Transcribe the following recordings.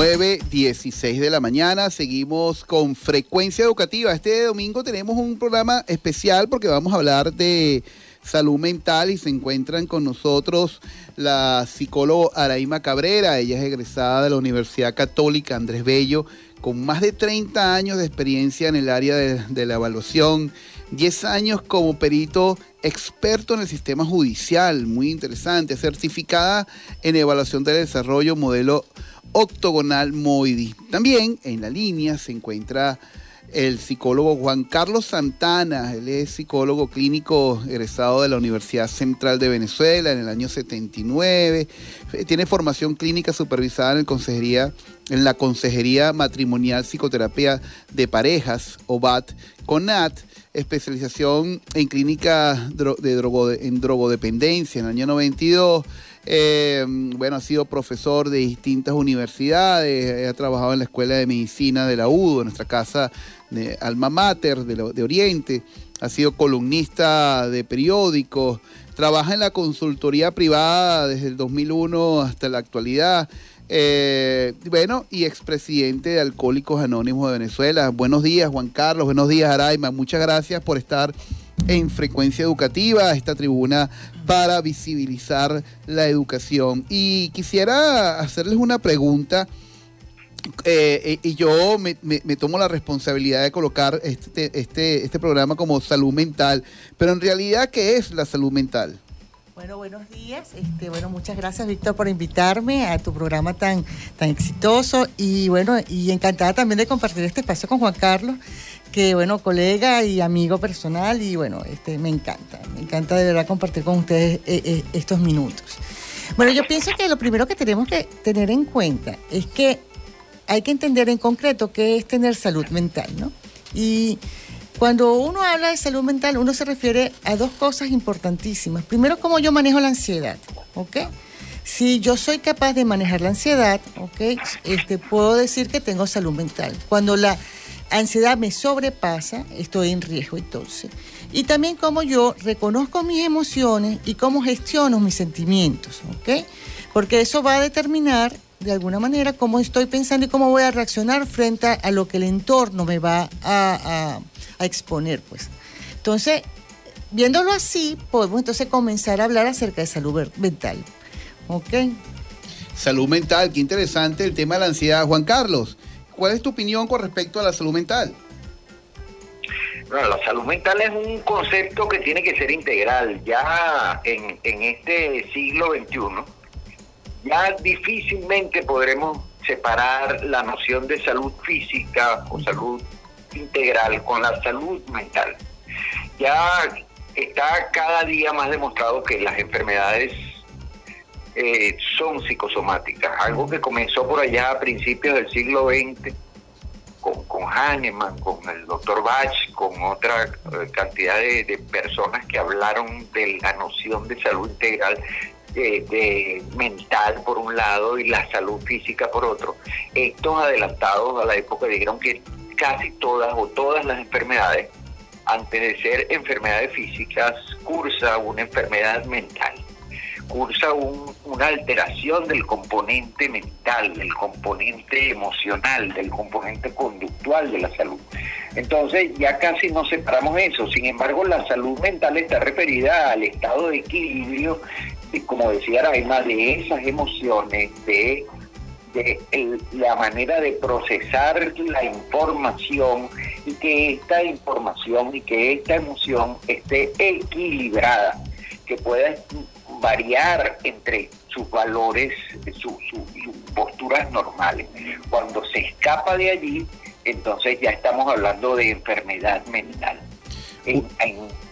9.16 de la mañana. Seguimos con frecuencia educativa. Este domingo tenemos un programa especial porque vamos a hablar de salud mental y se encuentran con nosotros la psicóloga Araima Cabrera. Ella es egresada de la Universidad Católica Andrés Bello con más de 30 años de experiencia en el área de, de la evaluación, 10 años como perito experto en el sistema judicial, muy interesante, certificada en evaluación del desarrollo modelo octogonal MOIDI. También en la línea se encuentra el psicólogo Juan Carlos Santana, él es psicólogo clínico egresado de la Universidad Central de Venezuela en el año 79, tiene formación clínica supervisada en, el consejería, en la Consejería Matrimonial Psicoterapia de Parejas, OBAT, CONAT, especialización en clínica de drogo, en drogodependencia en el año 92, eh, bueno, ha sido profesor de distintas universidades, ha trabajado en la Escuela de Medicina de la UDO, nuestra casa de Alma Mater de, de Oriente, ha sido columnista de periódicos, trabaja en la consultoría privada desde el 2001 hasta la actualidad. Eh, bueno, y expresidente de Alcohólicos Anónimos de Venezuela. Buenos días, Juan Carlos. Buenos días, Araima. Muchas gracias por estar en Frecuencia Educativa, esta tribuna para visibilizar la educación. Y quisiera hacerles una pregunta. Eh, y yo me, tomo la responsabilidad de colocar este, este, este programa como salud mental, pero en realidad, ¿qué es la salud mental? Bueno, buenos días. Este, bueno, muchas gracias, Víctor, por invitarme a tu programa tan, tan exitoso y bueno, y encantada también de compartir este espacio con Juan Carlos, que bueno, colega y amigo personal y bueno, este, me encanta, me encanta de verdad compartir con ustedes eh, eh, estos minutos. Bueno, yo pienso que lo primero que tenemos que tener en cuenta es que hay que entender en concreto qué es tener salud mental, ¿no? Y cuando uno habla de salud mental, uno se refiere a dos cosas importantísimas. Primero, cómo yo manejo la ansiedad, ¿ok? Si yo soy capaz de manejar la ansiedad, ¿ok? Este, puedo decir que tengo salud mental. Cuando la ansiedad me sobrepasa, estoy en riesgo entonces. Y también cómo yo reconozco mis emociones y cómo gestiono mis sentimientos, ¿ok? Porque eso va a determinar de alguna manera cómo estoy pensando y cómo voy a reaccionar frente a lo que el entorno me va a, exponer, pues. Entonces, viéndolo así, podemos entonces comenzar a hablar acerca de salud mental, ¿ok? Salud mental, qué interesante el tema de la ansiedad. Juan Carlos, ¿Cuál es tu opinión con respecto a la salud mental? Bueno, la salud mental es un concepto que tiene que ser integral. Ya en, este siglo XXI, ya difícilmente podremos separar la noción de salud física o salud integral con la salud mental. Ya está cada día más demostrado que las enfermedades eh, son psicosomáticas, algo que comenzó por allá a principios del siglo XX con, con Hahnemann, con el doctor Bach, con otra eh, cantidad de, personas que hablaron de la noción de salud integral de, mental por un lado y la salud física por otro. Estos adelantados a la época dijeron que casi todas o todas las enfermedades, antes de ser enfermedades físicas, cursa una enfermedad mental cursa una alteración del componente mental, del componente emocional, del componente conductual de la salud. Entonces ya casi no separamos eso. Sin embargo, la salud mental está referida al estado de equilibrio, como decía Raima, de esas emociones, de, la manera de procesar la información y que esta información y que esta emoción esté equilibrada, que pueda variar entre sus valores, sus posturas normales. Cuando se escapa de allí, entonces ya estamos hablando de enfermedad mental.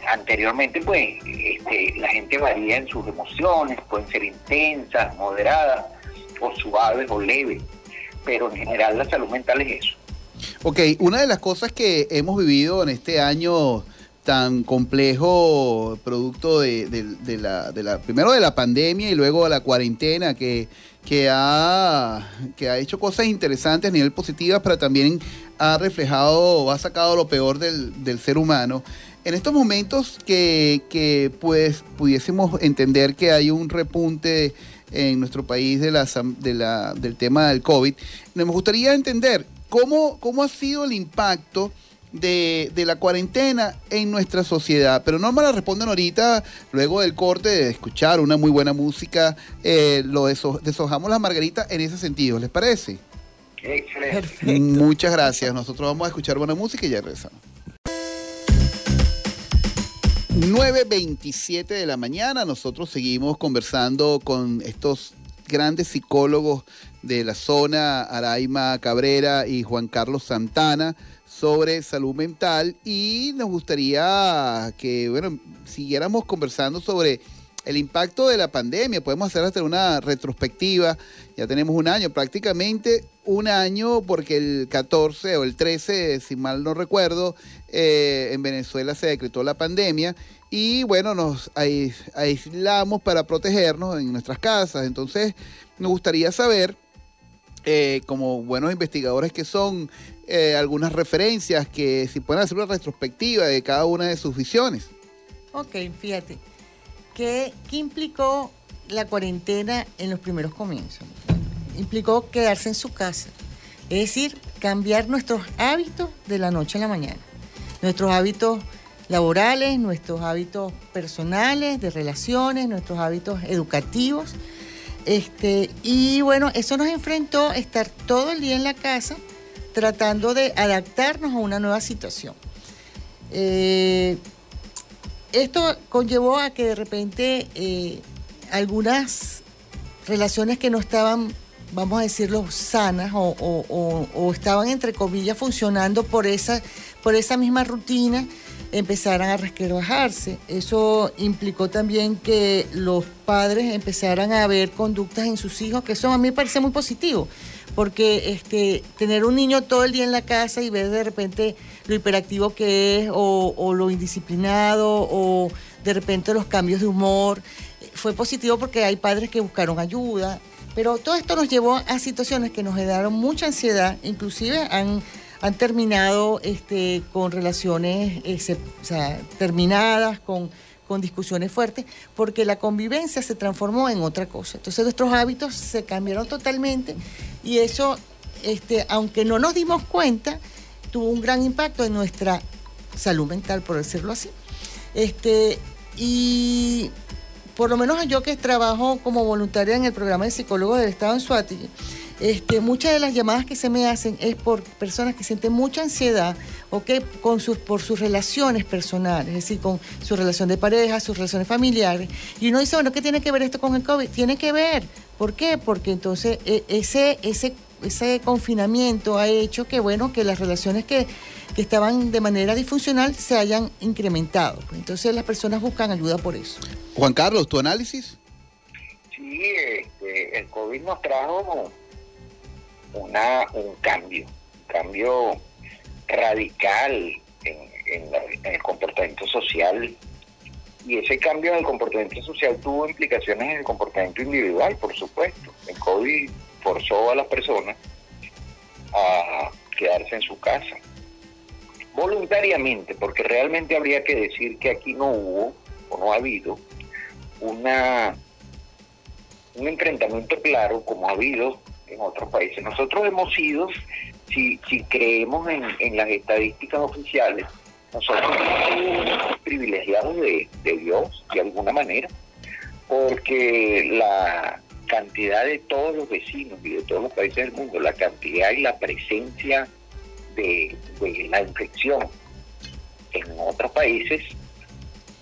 anteriormente, pues, este, la gente varía en sus emociones, pueden ser intensas, moderadas, o suaves o leves, pero en general la salud mental es eso. Ok, una de las cosas que hemos vivido en este año tan complejo producto de, la, primero de la pandemia y luego de la cuarentena que, que, ha, que ha hecho cosas interesantes a nivel positivas, pero también ha reflejado, ha sacado lo peor del, ser humano. En estos momentos que, que pues pudiésemos entender que hay un repunte en nuestro país de la, de la, del tema del COVID. Me gustaría entender cómo, cómo ha sido el impacto de, la cuarentena en nuestra sociedad. Pero no me la responden ahorita, luego del corte de escuchar una muy buena música, eh, lo deshojamos las margaritas en ese sentido. ¿Les parece? Excelente. Muchas gracias. Nosotros vamos a escuchar buena música y ya regresamos. 9.27 de la mañana, nosotros seguimos conversando con estos grandes psicólogos de la zona, Araima Cabrera y Juan Carlos Santana, sobre salud mental y nos gustaría que, bueno, siguiéramos conversando sobre el impacto de la pandemia. Podemos hacer hasta una retrospectiva. Ya tenemos un año, prácticamente un año, porque el 14 o el 13, si mal no recuerdo, eh, en Venezuela se decretó la pandemia y bueno, nos aislamos para protegernos en nuestras casas. Entonces, nos gustaría saber, eh, como buenos investigadores que son, eh, algunas referencias que si pueden hacer una retrospectiva de cada una de sus visiones. Ok, fíjate. ¿Qué, ¿Qué implicó la cuarentena en los primeros comienzos? Implicó quedarse en su casa. Es decir, cambiar nuestros hábitos de la noche a la mañana. Nuestros hábitos laborales, nuestros hábitos personales, de relaciones, nuestros hábitos educativos. Este, y bueno, eso nos enfrentó a estar todo el día en la casa tratando de adaptarnos a una nueva situación. Eh, esto conllevó a que de repente eh, algunas relaciones que no estaban, vamos a decirlo, sanas o, estaban entre comillas funcionando por esa, por esa misma rutina, empezaran a resquebrajarse. Eso implicó también que los padres empezaran a ver conductas en sus hijos, que eso a mí me parece muy positivo porque este, tener un niño todo el día en la casa y ver de repente lo hiperactivo que es o, lo indisciplinado o de repente los cambios de humor, fue positivo porque hay padres que buscaron ayuda, pero todo esto nos llevó a situaciones que nos generaron mucha ansiedad, inclusive han, terminado este, con relaciones terminadas, con con discusiones fuertes, porque la convivencia se transformó en otra cosa. Entonces nuestros hábitos se cambiaron totalmente y eso, este, aunque no nos dimos cuenta, tuvo un gran impacto en nuestra salud mental, por decirlo así. Este, y por lo menos yo que trabajo como voluntaria en el programa de psicólogos del Estado en Suárez, este, muchas de las llamadas que se me hacen es por personas que sienten mucha ansiedad con sus, por sus relaciones personales, es decir, con su relación de pareja, sus relaciones familiares. Y uno dice, bueno, ¿qué tiene que ver esto con el COVID? Tiene que ver. ¿Por qué? Porque entonces e, ese, ese, ese confinamiento ha hecho que, bueno, que las relaciones que, que estaban de manera disfuncional se hayan incrementado. Entonces las personas buscan ayuda por eso. Juan Carlos, ¿tu análisis? Sí, este, el COVID nos trajo una, un cambio, un cambio radical en, el comportamiento social y ese cambio en el comportamiento social tuvo implicaciones en el comportamiento individual, por supuesto. El COVID forzó a las personas a quedarse en su casa, voluntariamente, porque realmente habría que decir que aquí no hubo o no ha habido una un enfrentamiento claro como ha habido en otros países. Nosotros hemos sido, si, si creemos en, las estadísticas oficiales, nosotros somos privilegiados de, de Dios, de alguna manera, porque la cantidad de todos los vecinos y de todos los países del mundo, la cantidad y la presencia de, de la infección en otros países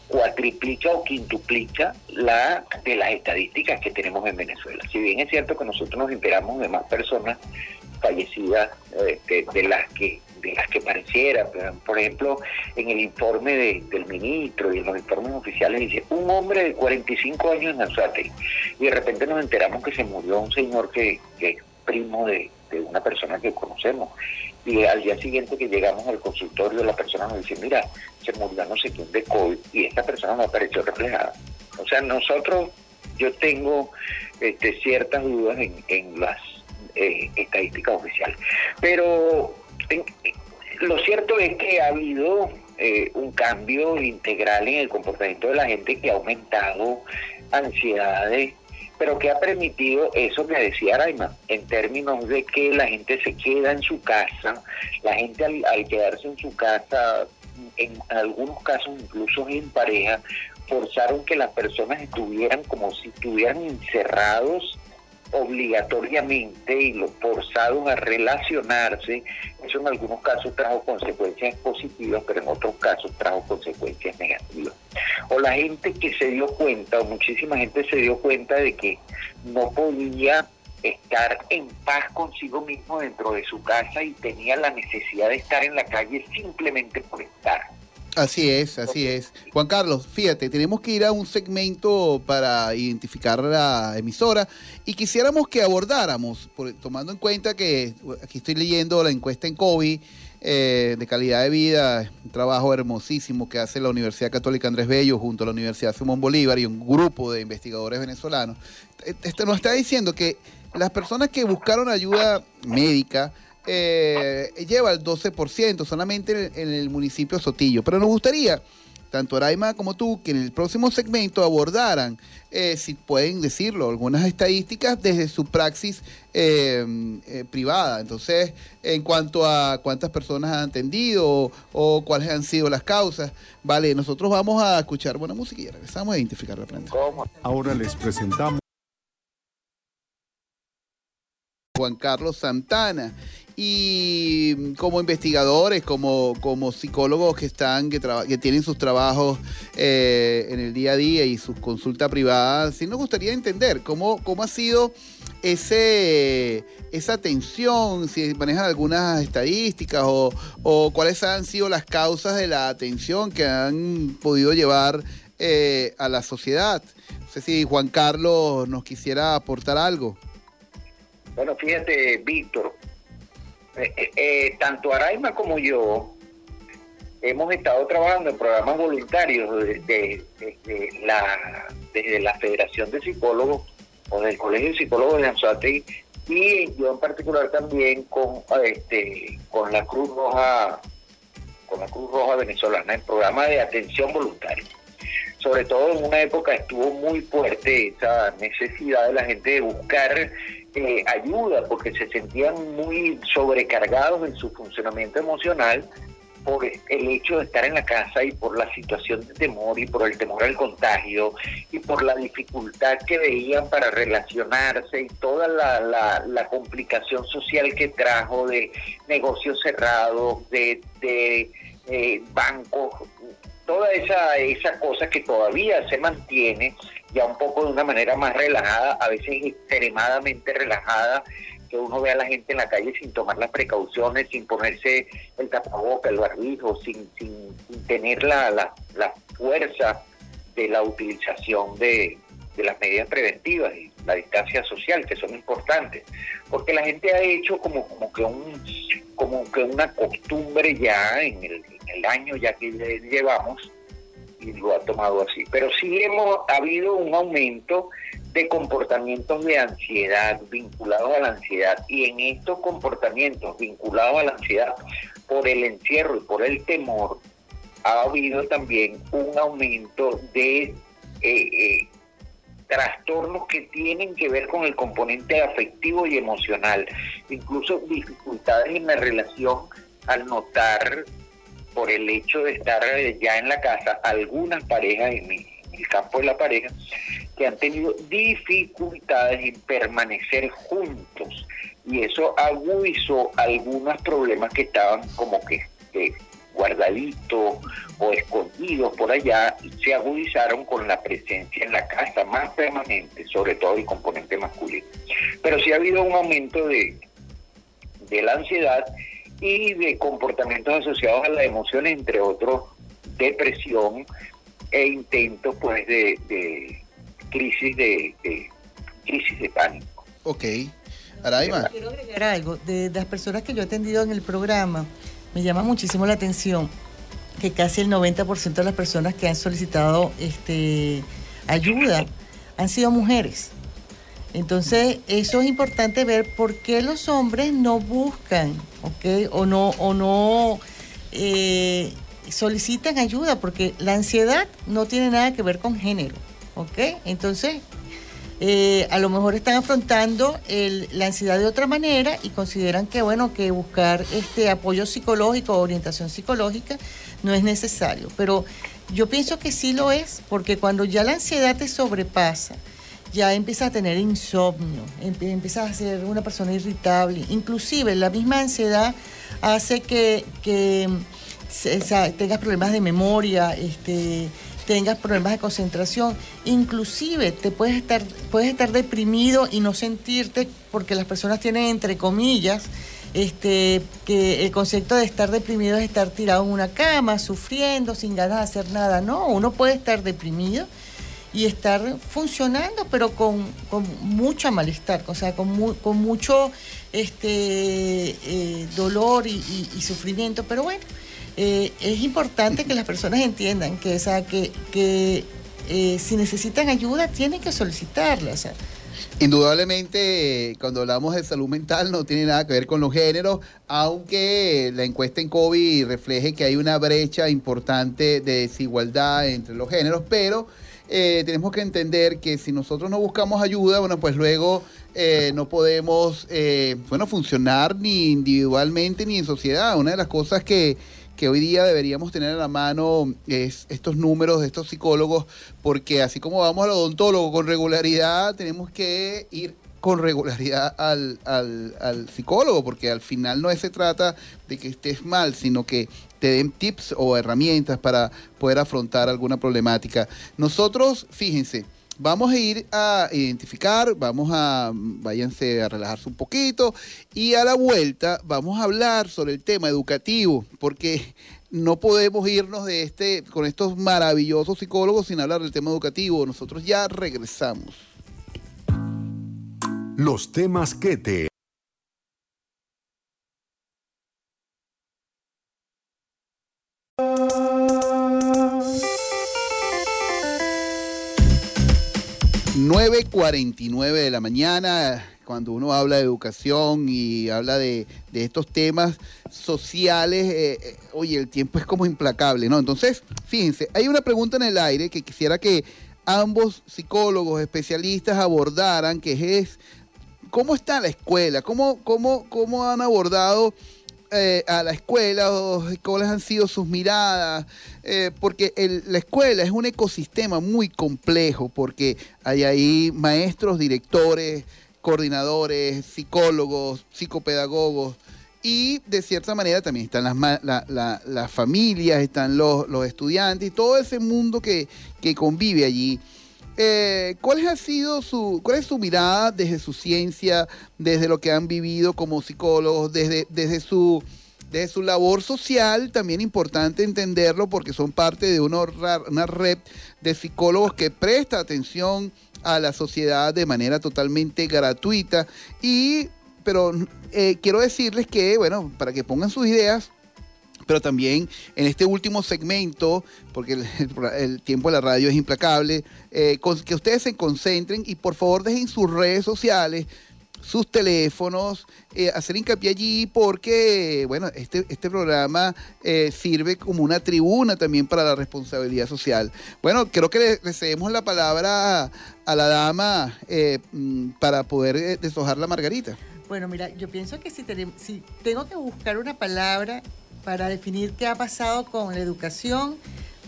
cuatriplica o quintuplica la de las estadísticas que tenemos en Venezuela. Si bien es cierto que nosotros nos enteramos de más personas fallecidas este, de, las que de las que pareciera, por ejemplo, en el informe del ministro y en los informes oficiales dice un hombre de 45 años en Anzuate y de repente nos enteramos que se murió un señor que, es primo de, de una persona que conocemos y al día siguiente que llegamos al consultorio la persona nos dice, mira, se murió no sé quién de COVID y esta persona no apareció reflejada. O sea, nosotros, yo tengo este, ciertas dudas en, las eh, estadísticas oficiales. Pero lo cierto es que ha habido eh, un cambio integral en el comportamiento de la gente que ha aumentado ansiedades, pero que ha permitido eso que decía Raima, en términos de que la gente se queda en su casa, la gente al, al quedarse en su casa, en algunos casos incluso en pareja, forzaron que las personas estuvieran como si estuvieran encerrados obligatoriamente y los forzados a relacionarse, eso en algunos casos trajo consecuencias positivas, pero en otros casos trajo consecuencias negativas. O la gente que se dio cuenta, o muchísima gente se dio cuenta de que no podía estar en paz consigo mismo dentro de su casa y tenía la necesidad de estar en la calle simplemente por estar. Así es, así es. Juan Carlos, fíjate, tenemos que ir a un segmento para identificar la emisora y quisiéramos que abordáramos, tomando en cuenta que aquí estoy leyendo la encuesta en COVID eh, de calidad de vida, un trabajo hermosísimo que hace la Universidad Católica Andrés Bello junto a la Universidad Simón Bolívar y un grupo de investigadores venezolanos. Este nos está diciendo que las personas que buscaron ayuda médica, eh, lleva el 12% solamente en, el municipio Sotillo. Pero nos gustaría, tanto Araima como tú, que en el próximo segmento abordaran, eh, si pueden decirlo, algunas estadísticas desde su praxis eh, privada. Entonces, en cuanto a cuántas personas han atendido o, o, cuáles han sido las causas, vale, nosotros vamos a escuchar buena música y regresamos a identificar la planta. Ahora les presentamos. Juan Carlos Santana y como investigadores, como, como psicólogos que están, que, que tienen sus trabajos eh, en el día a día y sus consultas privadas, sí nos gustaría entender cómo, cómo ha sido ese, esa tensión, si manejan algunas estadísticas o, o cuáles han sido las causas de la atención que han podido llevar eh, a la sociedad. No sé si Juan Carlos nos quisiera aportar algo. Bueno, fíjate, Víctor, eh, eh, eh, tanto Araima como yo hemos estado trabajando en programas voluntarios desde, la, desde la Federación de Psicólogos o del Colegio de Psicólogos de Anzuategui y yo en particular también con este con la Cruz Roja con la Cruz Roja venezolana en programa de atención voluntaria. Sobre todo en una época estuvo muy fuerte esa necesidad de la gente de buscar eh, ayuda porque se sentían muy sobrecargados en su funcionamiento emocional por el hecho de estar en la casa y por la situación de temor y por el temor al contagio y por la dificultad que veían para relacionarse y toda la, la, complicación social que trajo de negocios cerrados, de, de eh, bancos, toda esa, esa cosa que todavía se mantiene ya un poco de una manera más relajada, a veces extremadamente relajada, que uno ve a la gente en la calle sin tomar las precauciones, sin ponerse el tapaboca, el barbijo, sin, sin, tener la, la, fuerza de la utilización de, de las medidas preventivas y la distancia social, que son importantes, porque la gente ha hecho como, como que un como que una costumbre ya en el, en el año ya que llevamos lo ha tomado así. Pero sí hemos habido un aumento de comportamientos de ansiedad vinculados a la ansiedad y en estos comportamientos vinculados a la ansiedad por el encierro y por el temor ha habido también un aumento de eh, eh, trastornos que tienen que ver con el componente afectivo y emocional, incluso dificultades en la relación al notar por el hecho de estar eh, ya en la casa, algunas parejas en, el campo de la pareja que han tenido dificultades en permanecer juntos y eso agudizó algunos problemas que estaban como que, guardaditos o escondidos por allá se agudizaron con la presencia en la casa más permanente, sobre todo el componente masculino. Pero sí ha habido un aumento de, de la ansiedad y de comportamientos asociados a la emoción, entre otros, depresión e intentos pues de, crisis de, crisis de pánico. Ok. Araima. Quiero agregar algo. De, las personas que yo he atendido en el programa, me llama muchísimo la atención que casi el 90% de las personas que han solicitado este ayuda han sido mujeres. Entonces, eso es importante ver por qué los hombres no buscan, ¿ok? O no, o no eh, solicitan ayuda, porque la ansiedad no tiene nada que ver con género, ¿ok? Entonces, eh, a lo mejor están afrontando la ansiedad de otra manera y consideran que, bueno, que buscar este apoyo psicológico o orientación psicológica no es necesario. Pero yo pienso que sí lo es, porque cuando ya la ansiedad te sobrepasa, ya empiezas a tener insomnio, empiezas a ser una persona irritable, inclusive la misma ansiedad hace que, tengas problemas de memoria, este, tengas problemas de concentración, inclusive te puedes estar, puedes estar deprimido y no sentirte, porque las personas tienen entre comillas, este, que el concepto de estar deprimido es estar tirado en una cama, sufriendo, sin ganas de hacer nada. No, uno puede estar deprimido y estar funcionando, pero con, con mucho malestar, o sea, con, con mucho este, eh, dolor y, sufrimiento. Pero bueno, eh, es importante que las personas entiendan que, o que, que eh, si necesitan ayuda, tienen que solicitarla. O sea, Indudablemente, cuando hablamos de salud mental no tiene nada que ver con los géneros, aunque la encuesta en COVID refleje que hay una brecha importante de desigualdad entre los géneros, pero eh, tenemos que entender que si nosotros no buscamos ayuda, bueno, pues luego eh, no podemos, eh, bueno, funcionar ni individualmente ni en sociedad. Una de las cosas que, que hoy día deberíamos tener a la mano es estos números de estos psicólogos, porque así como vamos al odontólogo con regularidad, tenemos que ir con regularidad al, al, psicólogo, porque al final no se trata de que estés mal, sino que te den tips o herramientas para poder afrontar alguna problemática. Nosotros, fíjense, vamos a ir a identificar, vamos a, váyanse a relajarse un poquito y a la vuelta vamos a hablar sobre el tema educativo, porque no podemos irnos de este con estos maravillosos psicólogos sin hablar del tema educativo. Nosotros ya regresamos los temas que te... ...9.49 de la mañana... ...cuando uno habla de educación... ...y habla de, estos temas sociales... Eh, eh, ...oye, el tiempo es como implacable, ¿no? Entonces, fíjense... ...hay una pregunta en el aire... ...que quisiera que ambos psicólogos especialistas abordaran... ...que es ¿Cómo está la escuela? ¿Cómo, cómo, cómo han abordado eh, a la escuela? ¿Cuáles han sido sus miradas? Eh, porque la escuela es un ecosistema muy complejo, porque hay ahí maestros, directores, coordinadores, psicólogos, psicopedagogos, y de cierta manera también están las, las familias, están los, los, estudiantes y todo ese mundo que, que convive allí. Eh, ¿Cuál ha sido su, cuál es su mirada desde su ciencia, desde lo que han vivido como psicólogos, desde, desde su desde su labor social, también importante entenderlo porque son parte de una, red de psicólogos que presta atención a la sociedad de manera totalmente gratuita. Y, pero eh, quiero decirles que, bueno, para que pongan sus ideas, pero también en este último segmento, porque el, tiempo de la radio es implacable, eh, que ustedes se concentren y por favor dejen sus redes sociales, sus teléfonos, eh, hacer hincapié allí porque, bueno, este, este programa eh, sirve como una tribuna también para la responsabilidad social. Bueno, creo que le, cedemos la palabra a, la dama mm, para poder deshojar la margarita. Bueno, mira, yo pienso que si, si tengo que buscar una palabra para definir qué ha pasado con la educación,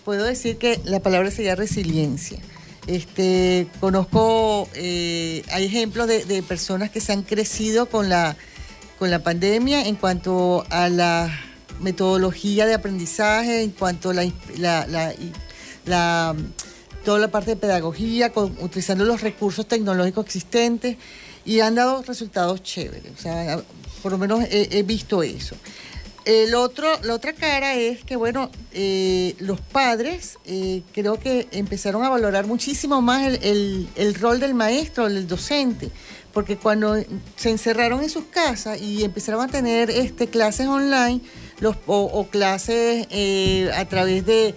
puedo decir que la palabra sería resiliencia. Este, conozco, eh, hay ejemplos de, personas que se han crecido con la, con la pandemia en cuanto a la metodología de aprendizaje, en cuanto a toda la parte de pedagogía, utilizando los recursos tecnológicos existentes y han dado resultados chéveres. O sea, por lo menos he visto eso. El otro, la otra cara es que, bueno, eh, los padres eh, creo que empezaron a valorar muchísimo más el, rol del maestro, el docente, porque cuando se encerraron en sus casas y empezaron a tener este, clases online los, o, clases eh, a través de,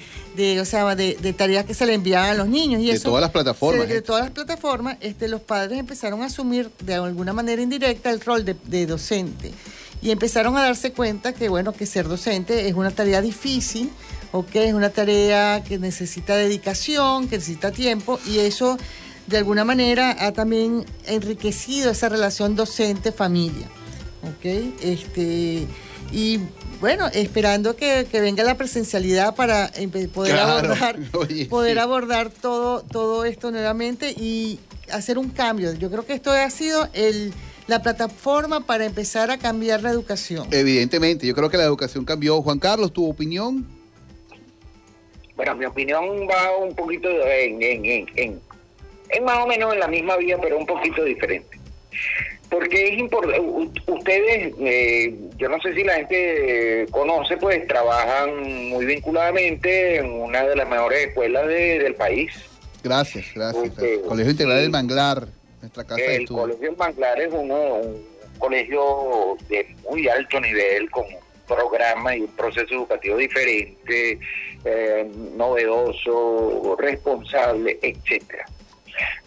o sea, de, tareas que se le enviaban a los niños. Y de todas las plataformas. de, todas las plataformas, este, los padres empezaron a asumir de alguna manera indirecta el rol de docente y empezaron a darse cuenta que, bueno, que ser docente es una tarea difícil, o que es una tarea que necesita dedicación, que necesita tiempo, y eso de alguna manera ha también enriquecido esa relación docente-familia. ¿ok? Este, y bueno, esperando que, venga la presencialidad para poder abordar, poder abordar todo, todo esto nuevamente y hacer un cambio. Yo creo que esto ha sido el, la plataforma para empezar a cambiar la educación. Evidentemente, yo creo que la educación cambió. Juan Carlos, ¿tu opinión? Bueno, mi opinión va un poquito en, en, en, en más o menos en la misma vía, pero un poquito diferente porque es importante, ustedes, eh, yo no sé si la gente conoce, pues trabajan muy vinculadamente en una de las mejores escuelas del país. Gracias, gracias. Este, colegio Integral del Manglar, nuestra casa El Colegio del Manglar es uno, un colegio de muy alto nivel, con un programa y un proceso educativo diferente, eh, novedoso, responsable, etcétera.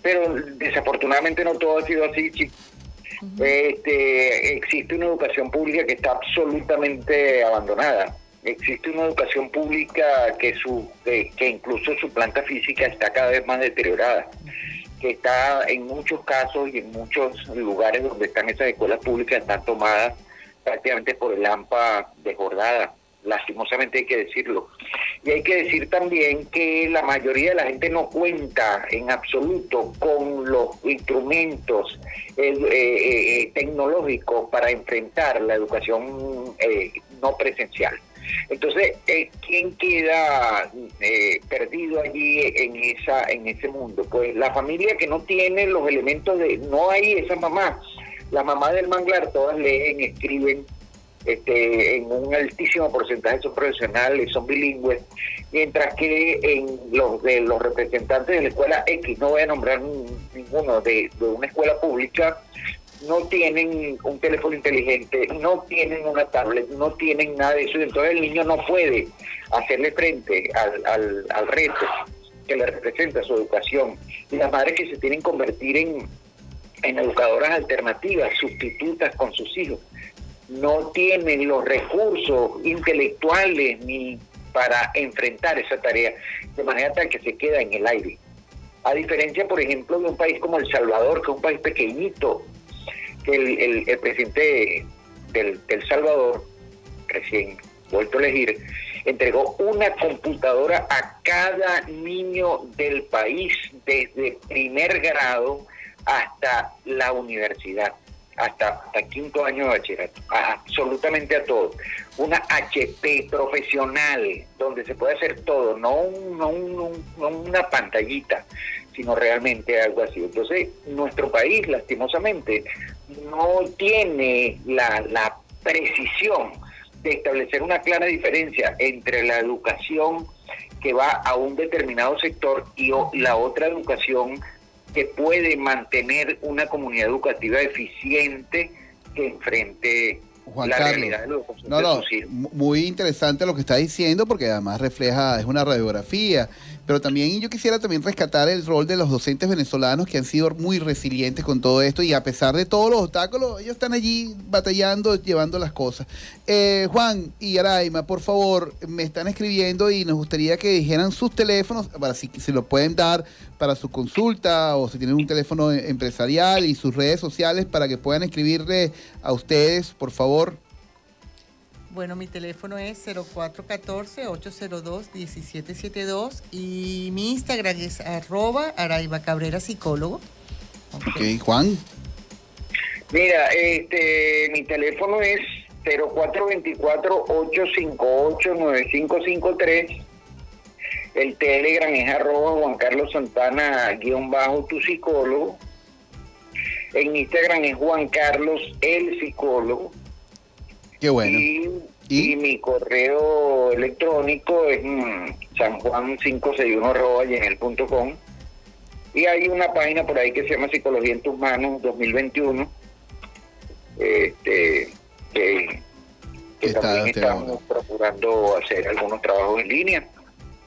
Pero desafortunadamente no todo ha sido así, chicos este, existe una educación pública que está absolutamente abandonada. Existe una educación pública que, su, que incluso su planta física está cada vez más deteriorada, que está en muchos casos y en muchos lugares donde están esas escuelas públicas están tomadas prácticamente por el AMPA desbordada lastimosamente hay que decirlo. Y hay que decir también que la mayoría de la gente no cuenta en absoluto con los instrumentos eh, eh, eh, tecnológicos para enfrentar la educación no presencial. Entonces, ¿quién queda perdido allí en esa en ese mundo? Pues la familia que no tiene los elementos de... No hay esa mamá. La mamá del manglar todas leen, escriben, este, en un altísimo porcentaje son profesionales, son bilingües, mientras que en los de los representantes de la escuela X, no voy a nombrar ninguno de, una escuela pública, no tienen un teléfono inteligente, no tienen una tablet, no tienen nada de eso, entonces el niño no puede hacerle frente al, al, reto que le representa su educación. Y las madres que se tienen que convertir en, en educadoras alternativas, sustitutas con sus hijos no tienen los recursos intelectuales ni para enfrentar esa tarea, de manera tal que se queda en el aire. A diferencia, por ejemplo, de un país como El Salvador, que es un país pequeñito, que el, presidente del, del Salvador, recién vuelto a elegir, entregó una computadora a cada niño del país desde primer grado hasta la universidad hasta, quinto año de bachillerato, absolutamente a todos. Una HP profesional donde se puede hacer todo, no, no, una pantallita, sino realmente algo así. Entonces, nuestro país, lastimosamente, no tiene la, la precisión de establecer una clara diferencia entre la educación que va a un determinado sector y la otra educación que puede mantener una comunidad educativa eficiente que enfrente la realidad de los no, no, muy interesante lo que está diciendo porque además refleja, es una radiografía pero también yo quisiera también rescatar el rol de los docentes venezolanos que han sido muy resilientes con todo esto y a pesar de todos los obstáculos, ellos están allí batallando, llevando las cosas. Eh, Juan y Araima, por favor, me están escribiendo y nos gustaría que dijeran sus teléfonos, para si, si lo pueden dar para su consulta o si tienen un teléfono empresarial y sus redes sociales para que puedan escribirle a ustedes, por favor. Bueno, mi teléfono es 0414-802-1772 y mi Instagram es arroba Araiba Cabrera Psicólogo. Ok, Juan. Mira, este, mi teléfono es 0424-858-9553. El Telegram es arroba Juan Carlos Santana guion bajo tu psicólogo. En Instagram es Juan Carlos el psicólogo. Qué bueno. Y, mi correo electrónico es sanjuan561.com y hay una página por ahí que se llama Psicología en tus manos 2021 este que, también estamos procurando hacer algunos trabajos en línea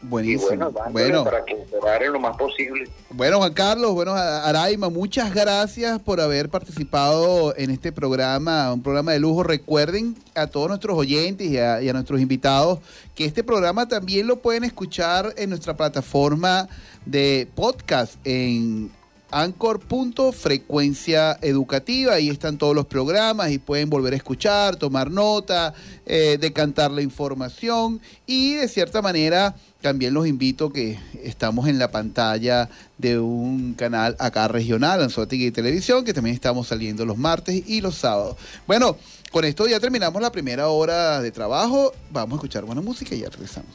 Buenísimo. bueno, para colaborar lo más posible. Bueno, Juan Carlos, bueno, Araima, muchas gracias por haber participado en este programa, un programa de lujo. Recuerden a todos nuestros oyentes y a, nuestros invitados que este programa también lo pueden escuchar en nuestra plataforma de podcast en Anchor.frecuencia educativa, ahí están todos los programas y pueden volver a escuchar, tomar nota, eh, decantar la información y de cierta manera también los invito que estamos en la pantalla de un canal acá regional, Anzoátegui y Televisión, que también estamos saliendo los martes y los sábados. Bueno, con esto ya terminamos la primera hora de trabajo. Vamos a escuchar buena música y ya regresamos.